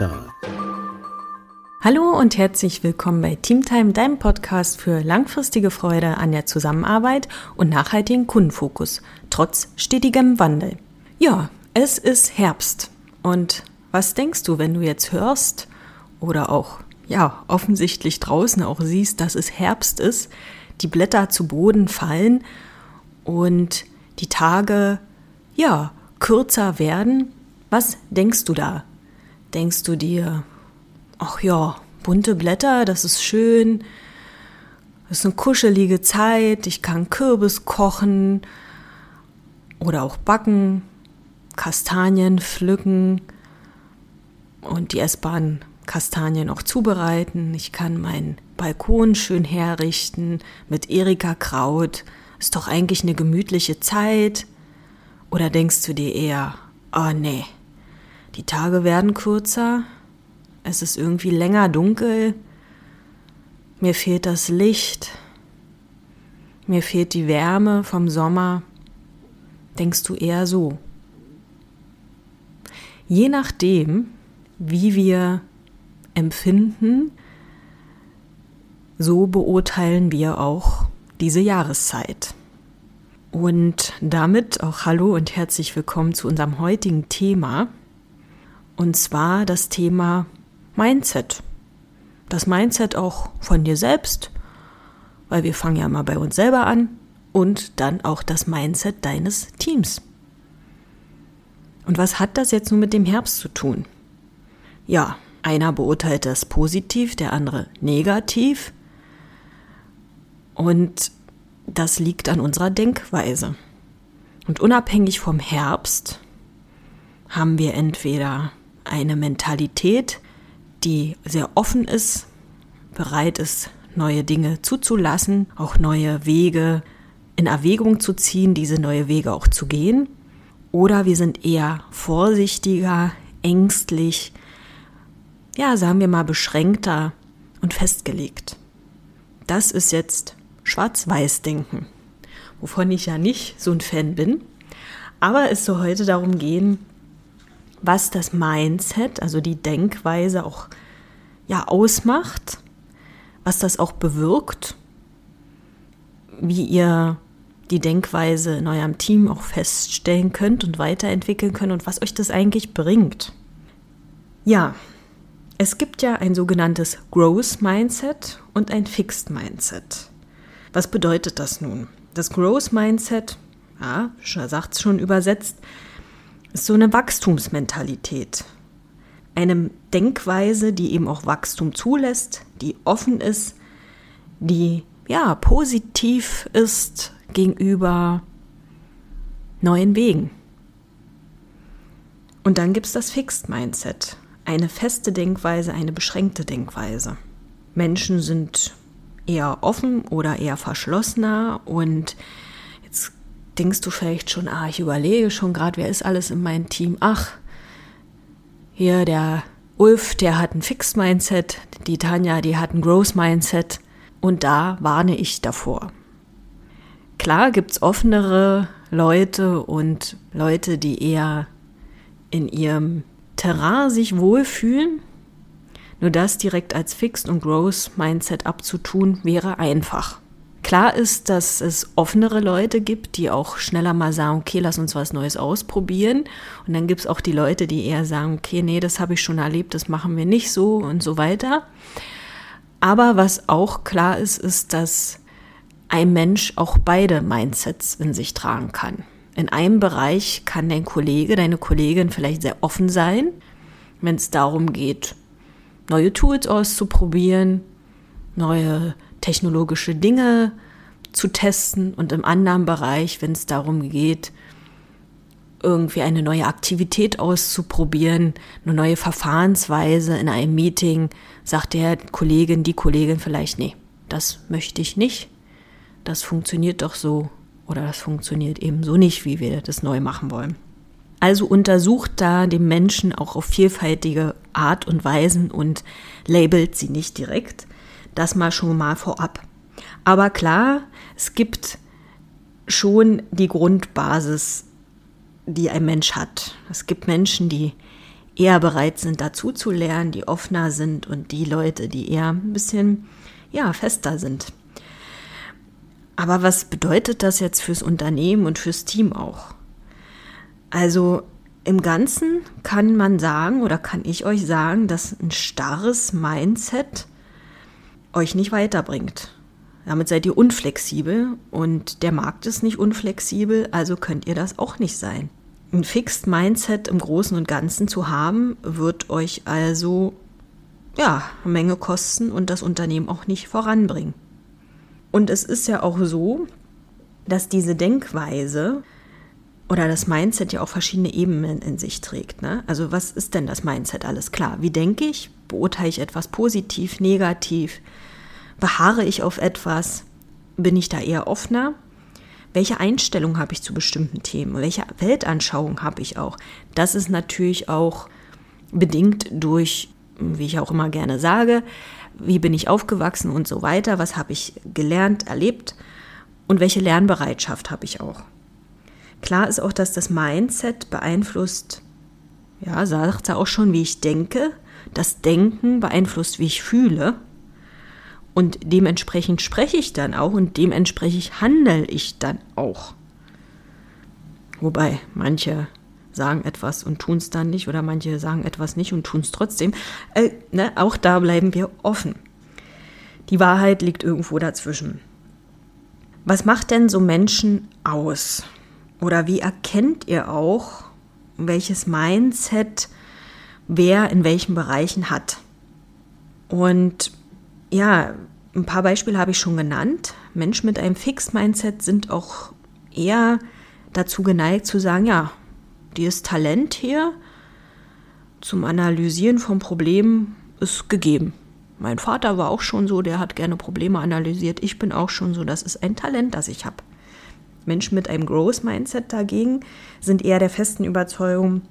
Start. Hallo und herzlich willkommen bei Teamtime, deinem Podcast für langfristige Freude an der Zusammenarbeit und nachhaltigen Kundenfokus, trotz stetigem Wandel. Ja, es ist Herbst. Und was denkst du, wenn du jetzt hörst oder auch, ja, offensichtlich draußen auch siehst, dass es Herbst ist, die Blätter zu Boden fallen und die Tage, ja, kürzer werden? Was denkst du da? Denkst du dir, ach ja, bunte Blätter, das ist schön, das ist eine kuschelige Zeit, ich kann Kürbis kochen oder auch backen, Kastanien pflücken und die essbaren Kastanien auch zubereiten. Ich kann meinen Balkon schön herrichten mit Erika Kraut. Ist doch eigentlich eine gemütliche Zeit. Oder denkst du dir eher, oh nee, die Tage werden kürzer, es ist irgendwie länger dunkel, mir fehlt das Licht, mir fehlt die Wärme vom Sommer. Denkst du eher so? Je nachdem, wie wir empfinden, so beurteilen wir auch diese Jahreszeit. Und damit auch Hallo und herzlich willkommen zu unserem heutigen Thema. Und zwar das Thema Mindset. Das Mindset auch von dir selbst, weil wir fangen ja mal bei uns selber an. Und dann auch das Mindset deines Teams. Und was hat das jetzt nun mit dem Herbst zu tun? Ja, einer beurteilt das positiv, der andere negativ. Und das liegt an unserer Denkweise. Und unabhängig vom Herbst haben wir entweder eine Mentalität, die sehr offen ist, bereit ist, neue Dinge zuzulassen, auch neue Wege in Erwägung zu ziehen, diese neue Wege auch zu gehen. Oder wir sind eher vorsichtiger, ängstlich, ja, sagen wir mal beschränkter und festgelegt. Das ist jetzt Schwarz-Weiß-Denken, wovon ich ja nicht so ein Fan bin. Aber es soll heute darum gehen, was das Mindset, also die Denkweise auch ja ausmacht, was das auch bewirkt, wie ihr die Denkweise in eurem Team auch feststellen könnt und weiterentwickeln könnt und was euch das eigentlich bringt. Ja, es gibt ja ein sogenanntes Growth Mindset und ein Fixed Mindset. Was bedeutet das nun? Das Growth Mindset, ja, sagt es schon übersetzt, ist so eine Wachstumsmentalität. Eine Denkweise, die eben auch Wachstum zulässt, die offen ist, die ja positiv ist gegenüber neuen Wegen. Und dann gibt es das Fixed Mindset, eine feste Denkweise, eine beschränkte Denkweise. Menschen sind eher offen oder eher verschlossener und denkst du vielleicht schon, ah, ich überlege schon gerade, wer ist alles in meinem Team? Ach, hier der Ulf, der hat ein Fixed Mindset, die Tanja, die hat ein Growth Mindset und da warne ich davor. Klar gibt es offenere Leute und Leute, die eher in ihrem Terrain sich wohlfühlen. Nur das direkt als Fixed und Growth Mindset abzutun, wäre einfach. Klar ist, dass es offenere Leute gibt, die auch schneller mal sagen, okay, lass uns was Neues ausprobieren. Und dann gibt es auch die Leute, die eher sagen, okay, nee, das habe ich schon erlebt, das machen wir nicht so und so weiter. Aber was auch klar ist, ist, dass ein Mensch auch beide Mindsets in sich tragen kann. In einem Bereich kann dein Kollege, deine Kollegin vielleicht sehr offen sein, wenn es darum geht, neue Tools auszuprobieren, neue technologische Dinge zu testen und im anderen Bereich, wenn es darum geht, irgendwie eine neue Aktivität auszuprobieren, eine neue Verfahrensweise in einem Meeting, sagt der Kollegin, die Kollegin vielleicht, nee, das möchte ich nicht, das funktioniert doch so oder das funktioniert eben so nicht, wie wir das neu machen wollen. Also untersucht da den Menschen auch auf vielfältige Art und Weisen und labelt sie nicht direkt, das mal schon mal vorab. Aber klar, es gibt schon die Grundbasis, die ein Mensch hat. Es gibt Menschen, die eher bereit sind, dazu zu lernen, die offener sind und die Leute, die eher ein bisschen, ja, fester sind. Aber was bedeutet das jetzt fürs Unternehmen und fürs Team auch? Also im Ganzen kann man sagen oder kann ich euch sagen, dass ein starres Mindset euch nicht weiterbringt. Damit seid ihr unflexibel und der Markt ist nicht unflexibel, also könnt ihr das auch nicht sein. Ein Fixed Mindset im Großen und Ganzen zu haben, wird euch also ja, eine Menge kosten und das Unternehmen auch nicht voranbringen. Und es ist ja auch so, dass diese Denkweise oder das Mindset ja auch verschiedene Ebenen in sich trägt. Ne? Also was ist denn das Mindset? Alles klar. Wie denke ich? Beurteile ich etwas positiv, negativ? Beharre ich auf etwas? Bin ich da eher offener? Welche Einstellung habe ich zu bestimmten Themen? Welche Weltanschauung habe ich auch? Das ist natürlich auch bedingt durch, wie ich auch immer gerne sage, wie bin ich aufgewachsen und so weiter, was habe ich gelernt, erlebt und welche Lernbereitschaft habe ich auch. Klar ist auch, dass das Mindset beeinflusst, ja, sagt er auch schon, wie ich denke. Das Denken beeinflusst, wie ich fühle. Und dementsprechend spreche ich dann auch und dementsprechend handle ich dann auch. Wobei manche sagen etwas und tun es dann nicht oder manche sagen etwas nicht und tun es trotzdem. Äh, ne, auch da bleiben wir offen. Die Wahrheit liegt irgendwo dazwischen. Was macht denn so Menschen aus? Oder wie erkennt ihr auch, welches Mindset wer in welchen Bereichen hat? Und ja, ein paar Beispiele habe ich schon genannt. Menschen mit einem Fixed-Mindset sind auch eher dazu geneigt zu sagen, ja, dieses Talent hier zum Analysieren von Problemen ist gegeben. Mein Vater war auch schon so, der hat gerne Probleme analysiert. Ich bin auch schon so, das ist ein Talent, das ich habe. Menschen mit einem Growth-Mindset dagegen sind eher der festen Überzeugung,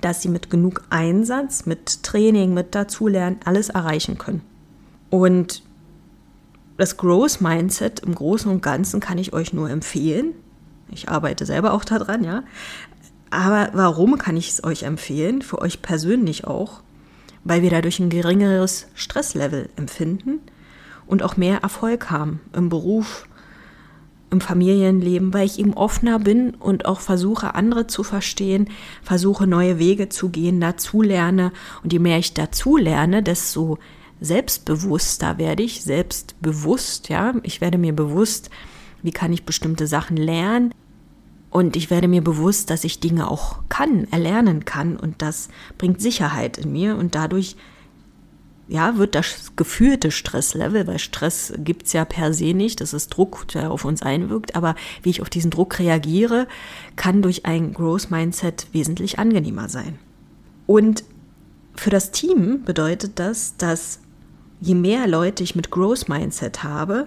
dass sie mit genug Einsatz, mit Training, mit Dazulernen alles erreichen können. Und das Growth-Mindset im Großen und Ganzen kann ich euch nur empfehlen. Ich arbeite selber auch daran, ja. Aber warum kann ich es euch empfehlen? Für euch persönlich auch. Weil wir dadurch ein geringeres Stresslevel empfinden und auch mehr Erfolg haben im Beruf, im Familienleben, weil ich eben offener bin und auch versuche, andere zu verstehen, versuche, neue Wege zu gehen, dazu lerne. Und je mehr ich dazu lerne, desto selbstbewusster werde ich, selbstbewusst, ja. Ich werde mir bewusst, wie kann ich bestimmte Sachen lernen. Und ich werde mir bewusst, dass ich Dinge auch kann, erlernen kann. Und das bringt Sicherheit in mir. Und dadurch ja, wird das gefühlte Stresslevel, weil Stress gibt's ja per se nicht, das ist Druck, der auf uns einwirkt, aber wie ich auf diesen Druck reagiere, kann durch ein Growth Mindset wesentlich angenehmer sein. Und für das Team bedeutet das, dass je mehr Leute ich mit Growth Mindset habe,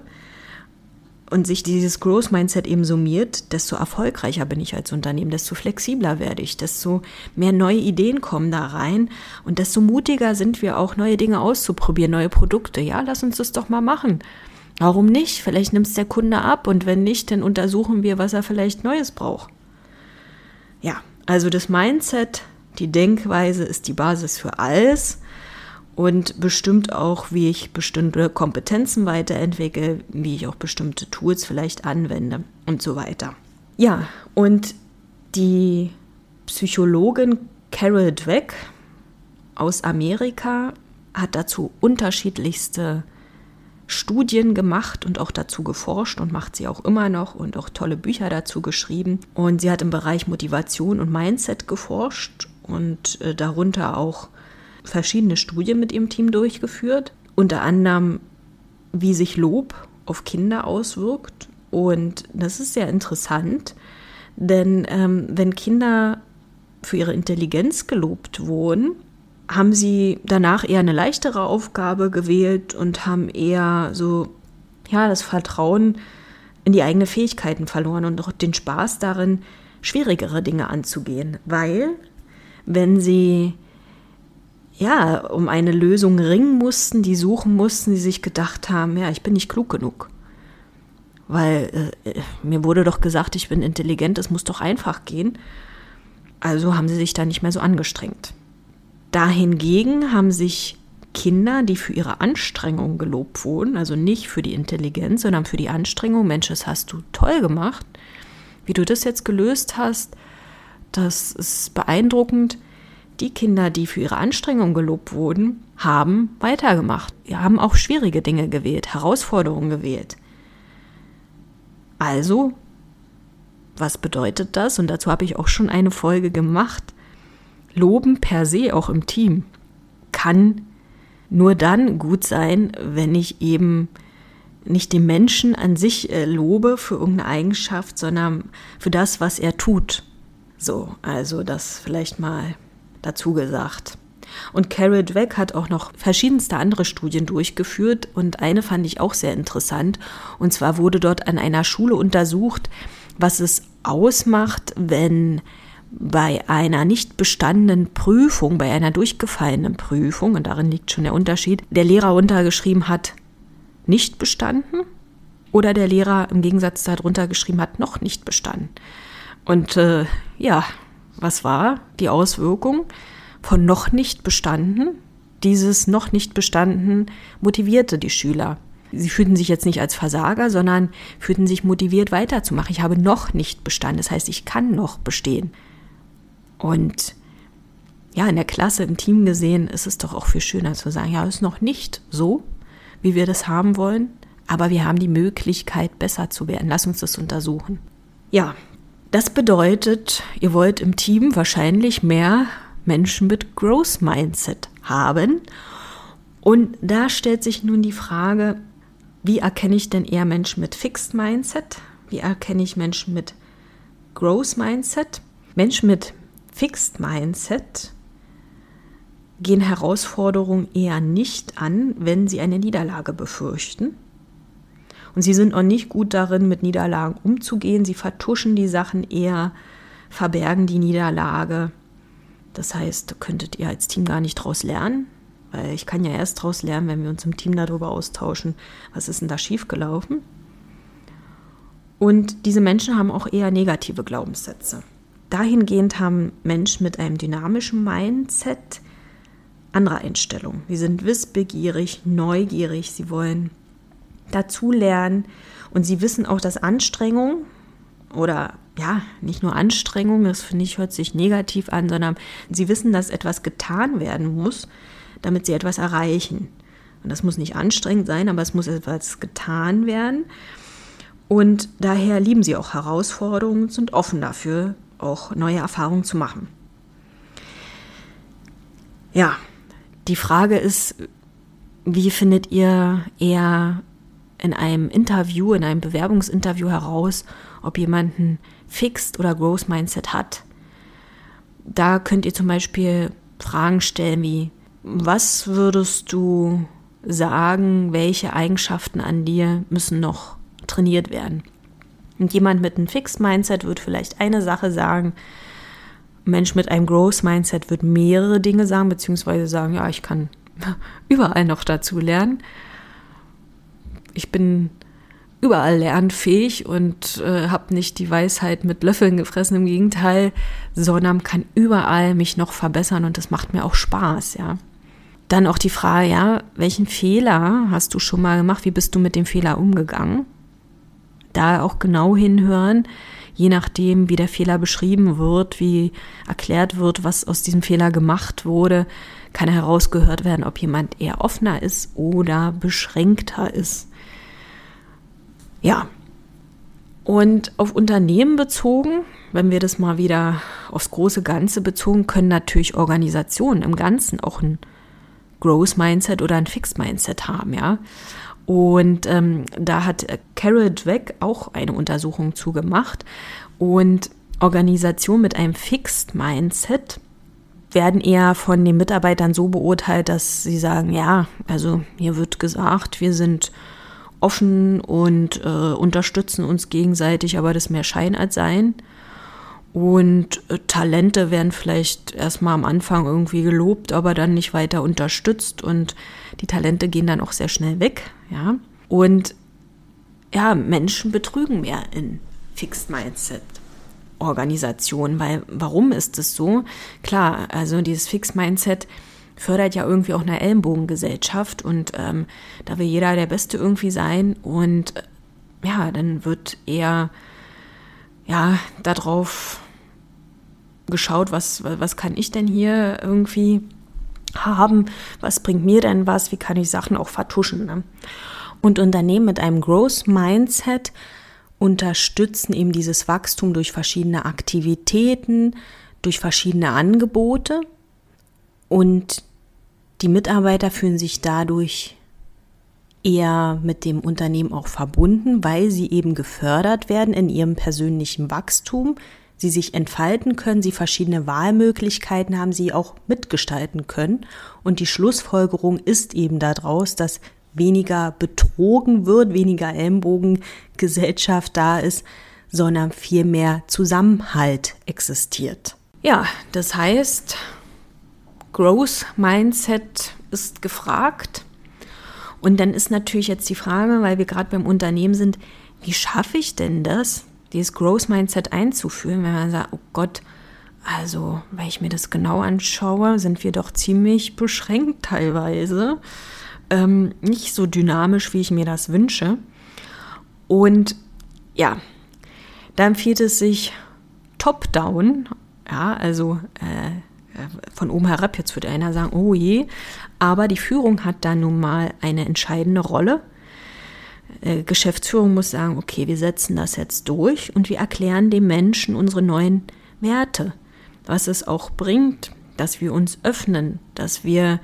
und sich dieses Growth Mindset eben summiert, desto erfolgreicher bin ich als Unternehmen, desto flexibler werde ich, desto mehr neue Ideen kommen da rein und desto mutiger sind wir auch, neue Dinge auszuprobieren, neue Produkte. Ja, lass uns das doch mal machen. Warum nicht? Vielleicht nimmt es der Kunde ab und wenn nicht, dann untersuchen wir, was er vielleicht Neues braucht. Ja, also das Mindset, die Denkweise ist die Basis für alles und bestimmt auch, wie ich bestimmte Kompetenzen weiterentwickle, wie ich auch bestimmte Tools vielleicht anwende und so weiter. Ja, und die Psychologin Carol Dweck aus Amerika hat dazu unterschiedlichste Studien gemacht und auch dazu geforscht und macht sie auch immer noch und auch tolle Bücher dazu geschrieben. Und sie hat im Bereich Motivation und Mindset geforscht und äh, darunter auch verschiedene Studien mit ihrem Team durchgeführt, unter anderem, wie sich Lob auf Kinder auswirkt. Und das ist sehr interessant, denn ähm, wenn Kinder für ihre Intelligenz gelobt wurden, haben sie danach eher eine leichtere Aufgabe gewählt und haben eher so, ja, das Vertrauen in die eigenen Fähigkeiten verloren und auch den Spaß darin, schwierigere Dinge anzugehen. Weil, wenn sie ja, um eine Lösung ringen mussten, die suchen mussten, die sich gedacht haben, ja, ich bin nicht klug genug. Weil äh, mir wurde doch gesagt, ich bin intelligent, es muss doch einfach gehen. Also haben sie sich da nicht mehr so angestrengt. Dahingegen haben sich Kinder, die für ihre Anstrengung gelobt wurden, also nicht für die Intelligenz, sondern für die Anstrengung, Mensch, das hast du toll gemacht, wie du das jetzt gelöst hast, das ist beeindruckend. Die Kinder, die für ihre Anstrengung gelobt wurden, haben weitergemacht. Die haben auch schwierige Dinge gewählt, Herausforderungen gewählt. Also, was bedeutet das? Und dazu habe ich auch schon eine Folge gemacht. Loben per se auch im Team kann nur dann gut sein, wenn ich eben nicht den Menschen an sich äh, lobe für irgendeine Eigenschaft, sondern für das, was er tut. So, also das vielleicht mal dazu gesagt. Und Carol Dweck hat auch noch verschiedenste andere Studien durchgeführt und eine fand ich auch sehr interessant. Und zwar wurde dort an einer Schule untersucht, was es ausmacht, wenn bei einer nicht bestandenen Prüfung, bei einer durchgefallenen Prüfung, und darin liegt schon der Unterschied, der Lehrer untergeschrieben hat, nicht bestanden oder der Lehrer im Gegensatz darunter geschrieben hat, noch nicht bestanden. Und äh, ja, was war die Auswirkung von noch nicht bestanden? Dieses noch nicht bestanden motivierte die Schüler. Sie fühlten sich jetzt nicht als Versager, sondern fühlten sich motiviert weiterzumachen. Ich habe noch nicht bestanden, das heißt, ich kann noch bestehen. Und ja, in der Klasse, im Team gesehen, ist es doch auch viel schöner zu sagen, ja, es ist noch nicht so, wie wir das haben wollen, aber wir haben die Möglichkeit, besser zu werden. Lass uns das untersuchen. Ja, das bedeutet, ihr wollt im Team wahrscheinlich mehr Menschen mit Growth Mindset haben. Und da stellt sich nun die Frage, wie erkenne ich denn eher Menschen mit Fixed Mindset? Wie erkenne ich Menschen mit Growth Mindset? Menschen mit Fixed Mindset gehen Herausforderungen eher nicht an, wenn sie eine Niederlage befürchten. Und sie sind auch nicht gut darin, mit Niederlagen umzugehen. Sie vertuschen die Sachen eher, verbergen die Niederlage. Das heißt, könntet ihr als Team gar nicht daraus lernen, weil ich kann ja erst daraus lernen, wenn wir uns im Team darüber austauschen, was ist denn da schiefgelaufen. Und diese Menschen haben auch eher negative Glaubenssätze. Dahingehend haben Menschen mit einem dynamischen Mindset andere Einstellungen. Sie sind wissbegierig, neugierig, sie wollen dazulernen und sie wissen auch, dass Anstrengung oder ja, nicht nur Anstrengung, das finde ich hört sich negativ an, sondern sie wissen, dass etwas getan werden muss, damit sie etwas erreichen. Und das muss nicht anstrengend sein, aber es muss etwas getan werden. Und daher lieben sie auch Herausforderungen und sind offen dafür, auch neue Erfahrungen zu machen. Ja, die Frage ist, wie findet ihr eher in einem Interview, in einem Bewerbungsinterview heraus, ob jemand ein Fixed oder Growth Mindset hat? Da könnt ihr zum Beispiel Fragen stellen wie, was würdest du sagen, welche Eigenschaften an dir müssen noch trainiert werden? Und jemand mit einem Fixed Mindset wird vielleicht eine Sache sagen. Ein Mensch mit einem Growth Mindset wird mehrere Dinge sagen, beziehungsweise sagen, ja, ich kann überall noch dazu lernen. Ich bin überall lernfähig und äh, habe nicht die Weisheit mit Löffeln gefressen, im Gegenteil, sondern kann überall mich noch verbessern und das macht mir auch Spaß, ja. Dann auch die Frage, ja, welchen Fehler hast du schon mal gemacht? Wie bist du mit dem Fehler umgegangen? da auch genau hinhören, je nachdem, wie der Fehler beschrieben wird, wie erklärt wird, was aus diesem Fehler gemacht wurde, kann herausgehört werden, ob jemand eher offener ist oder beschränkter ist. Ja. Und auf Unternehmen bezogen, wenn wir das mal wieder aufs große Ganze bezogen, können natürlich Organisationen im Ganzen auch ein Growth Mindset oder ein Fixed Mindset haben, ja. Und ähm, da hat Carol Dweck auch eine Untersuchung zugemacht. Und Organisationen mit einem Fixed Mindset werden eher von den Mitarbeitern so beurteilt, dass sie sagen, ja, also hier wird gesagt, wir sind offen und äh, unterstützen uns gegenseitig, aber das mehr Schein als Sein. Und äh, Talente werden vielleicht erstmal am Anfang irgendwie gelobt, aber dann nicht weiter unterstützt und die Talente gehen dann auch sehr schnell weg, ja. Und ja, Menschen betrügen mehr in Fixed Mindset. Organisation, weil warum ist es so? Klar, also dieses Fix-Mindset fördert ja irgendwie auch eine Ellenbogengesellschaft und ähm, da will jeder der Beste irgendwie sein und äh, ja, dann wird eher ja darauf geschaut, was, was kann ich denn hier irgendwie haben, was bringt mir denn was, wie kann ich Sachen auch vertuschen. Ne? Und Unternehmen mit einem Growth Mindset unterstützen eben dieses Wachstum durch verschiedene Aktivitäten, durch verschiedene Angebote und die Mitarbeiter fühlen sich dadurch eher mit dem Unternehmen auch verbunden, weil sie eben gefördert werden in ihrem persönlichen Wachstum, sie sich entfalten können, sie verschiedene Wahlmöglichkeiten haben, sie auch mitgestalten können. Und die Schlussfolgerung ist eben daraus, dass weniger betrogen wird, weniger Ellenbogengesellschaft da ist, sondern viel mehr Zusammenhalt existiert. Ja, das heißt, Growth Mindset ist gefragt. Und dann ist natürlich jetzt die Frage, weil wir gerade beim Unternehmen sind, wie schaffe ich denn das, dieses Growth Mindset einzuführen, wenn man sagt, oh Gott, also, wenn ich mir das genau anschaue, sind wir doch ziemlich beschränkt teilweise. Ähm, nicht so dynamisch, wie ich mir das wünsche. Und ja, da empfiehlt es sich top-down, ja, also äh, von oben herab, jetzt würde einer sagen, oh je, aber die Führung hat da nun mal eine entscheidende Rolle. Äh, Geschäftsführung muss sagen, okay, wir setzen das jetzt durch und wir erklären dem Menschen unsere neuen Werte, was es auch bringt, dass wir uns öffnen, dass wir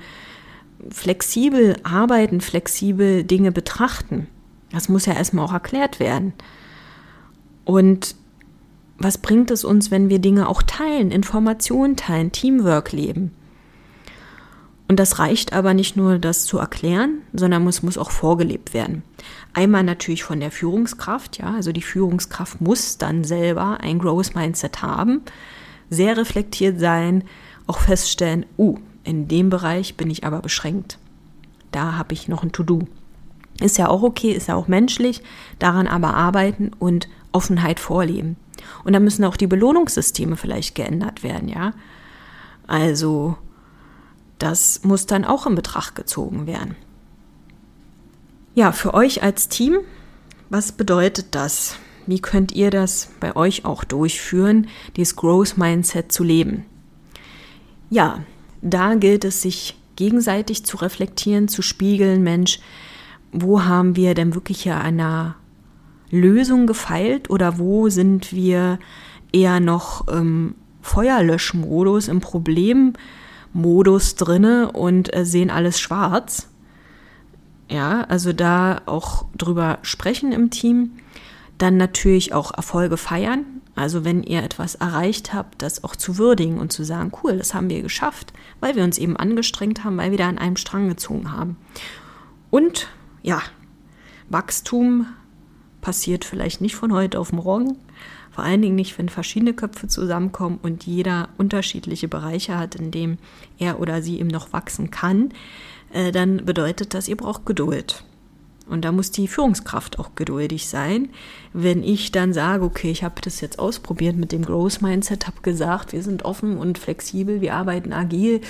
flexibel arbeiten, flexibel Dinge betrachten. Das muss ja erstmal auch erklärt werden. Und was bringt es uns, wenn wir Dinge auch teilen, Informationen teilen, Teamwork leben? Und das reicht aber nicht nur, das zu erklären, sondern es muss auch vorgelebt werden. Einmal natürlich von der Führungskraft, ja, also die Führungskraft muss dann selber ein Growth Mindset haben, sehr reflektiert sein, auch feststellen, uh, in dem Bereich bin ich aber beschränkt. Da habe ich noch ein To-Do. Ist ja auch okay, ist ja auch menschlich, daran aber arbeiten und Offenheit vorleben. Und da müssen auch die Belohnungssysteme vielleicht geändert werden, ja. Also, das muss dann auch in Betracht gezogen werden. Ja, für euch als Team, was bedeutet das? Wie könnt ihr das bei euch auch durchführen, dieses Growth Mindset zu leben? Ja, da gilt es, sich gegenseitig zu reflektieren, zu spiegeln, Mensch, wo haben wir denn wirklich hier einer Lösung gefeilt oder wo sind wir eher noch im Feuerlöschmodus, im Problemmodus drinne und äh, sehen alles schwarz? Ja, also da auch drüber sprechen im Team. Dann natürlich auch Erfolge feiern. Also wenn ihr etwas erreicht habt, das auch zu würdigen und zu sagen, cool, das haben wir geschafft, weil wir uns eben angestrengt haben, weil wir da an einem Strang gezogen haben. Und ja, Wachstum passiert vielleicht nicht von heute auf morgen. Vor allen Dingen nicht, wenn verschiedene Köpfe zusammenkommen und jeder unterschiedliche Bereiche hat, in dem er oder sie eben noch wachsen kann. Äh, dann bedeutet das, ihr braucht Geduld. Und da muss die Führungskraft auch geduldig sein. Wenn ich dann sage, okay, ich habe das jetzt ausprobiert mit dem Growth Mindset, habe gesagt, wir sind offen und flexibel, wir arbeiten agil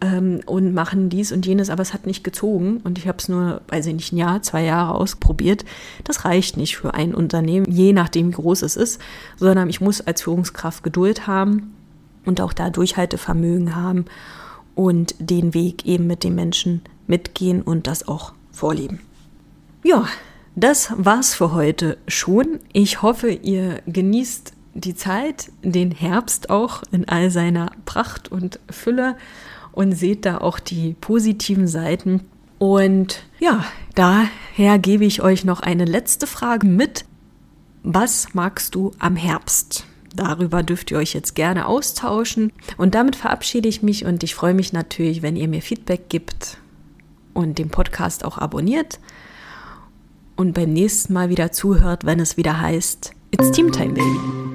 ähm, und machen dies und jenes, aber es hat nicht gezogen und ich habe es nur, weiß ich nicht, ein Jahr, zwei Jahre ausprobiert. Das reicht nicht für ein Unternehmen, je nachdem, wie groß es ist, sondern ich muss als Führungskraft Geduld haben und auch da Durchhaltevermögen haben und den Weg eben mit den Menschen mitgehen und das auch vorleben. Ja, das war's für heute schon. Ich hoffe, ihr genießt die Zeit, den Herbst auch in all seiner Pracht und Fülle und seht da auch die positiven Seiten. Und ja, daher gebe ich euch noch eine letzte Frage mit. Was magst du am Herbst? Darüber dürft ihr euch jetzt gerne austauschen. Und damit verabschiede ich mich und ich freue mich natürlich, wenn ihr mir Feedback gibt und den Podcast auch abonniert und beim nächsten Mal wieder zuhört, wenn es wieder heißt, It's Team Time, Baby.